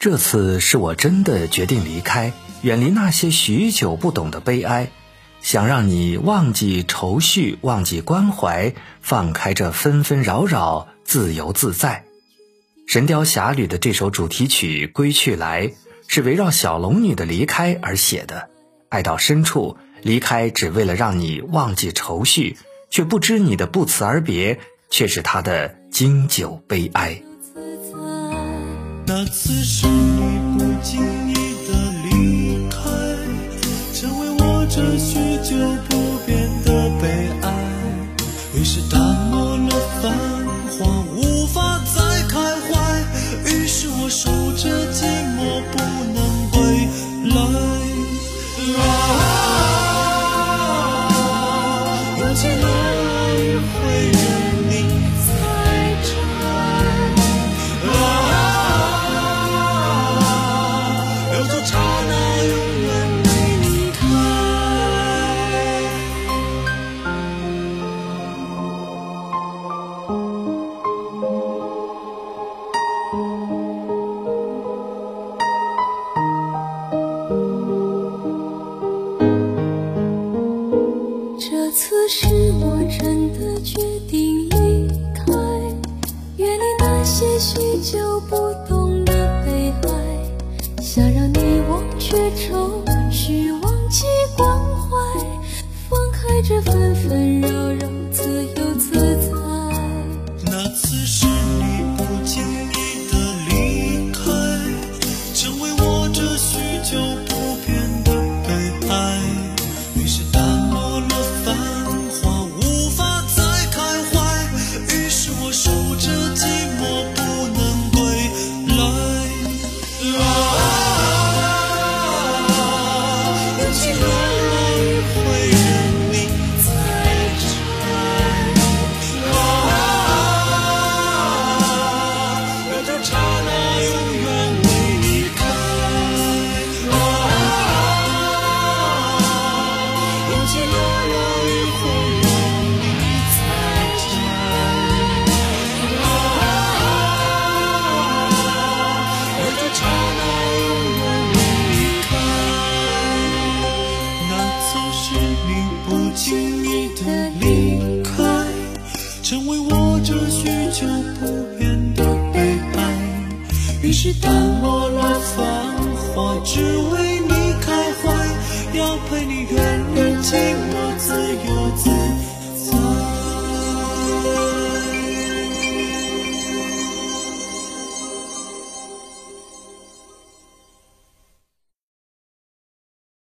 这次是我真的决定离开，远离那些许久不懂的悲哀，想让你忘记愁绪，忘记关怀，放开这纷纷扰扰，自由自在。《神雕侠侣》的这首主题曲《归去来》是围绕小龙女的离开而写的，爱到深处，离开只为了让你忘记愁绪，却不知你的不辞而别，却是他的经久悲哀。那次是你不经意的离开，成为我这许久不变的悲哀。于是淡漠了繁华，无法再开怀。于是我守着寂寞，不能归来。啊，这次是我真的决定离开，远离那些许久不懂的悲哀，想让你忘却愁绪，忘记关怀，放开这纷纷扰扰，自由自不经意的离开，成为我这许久不变的悲哀。于是淡漠了繁华，只为你开怀，要陪你远离寂寞，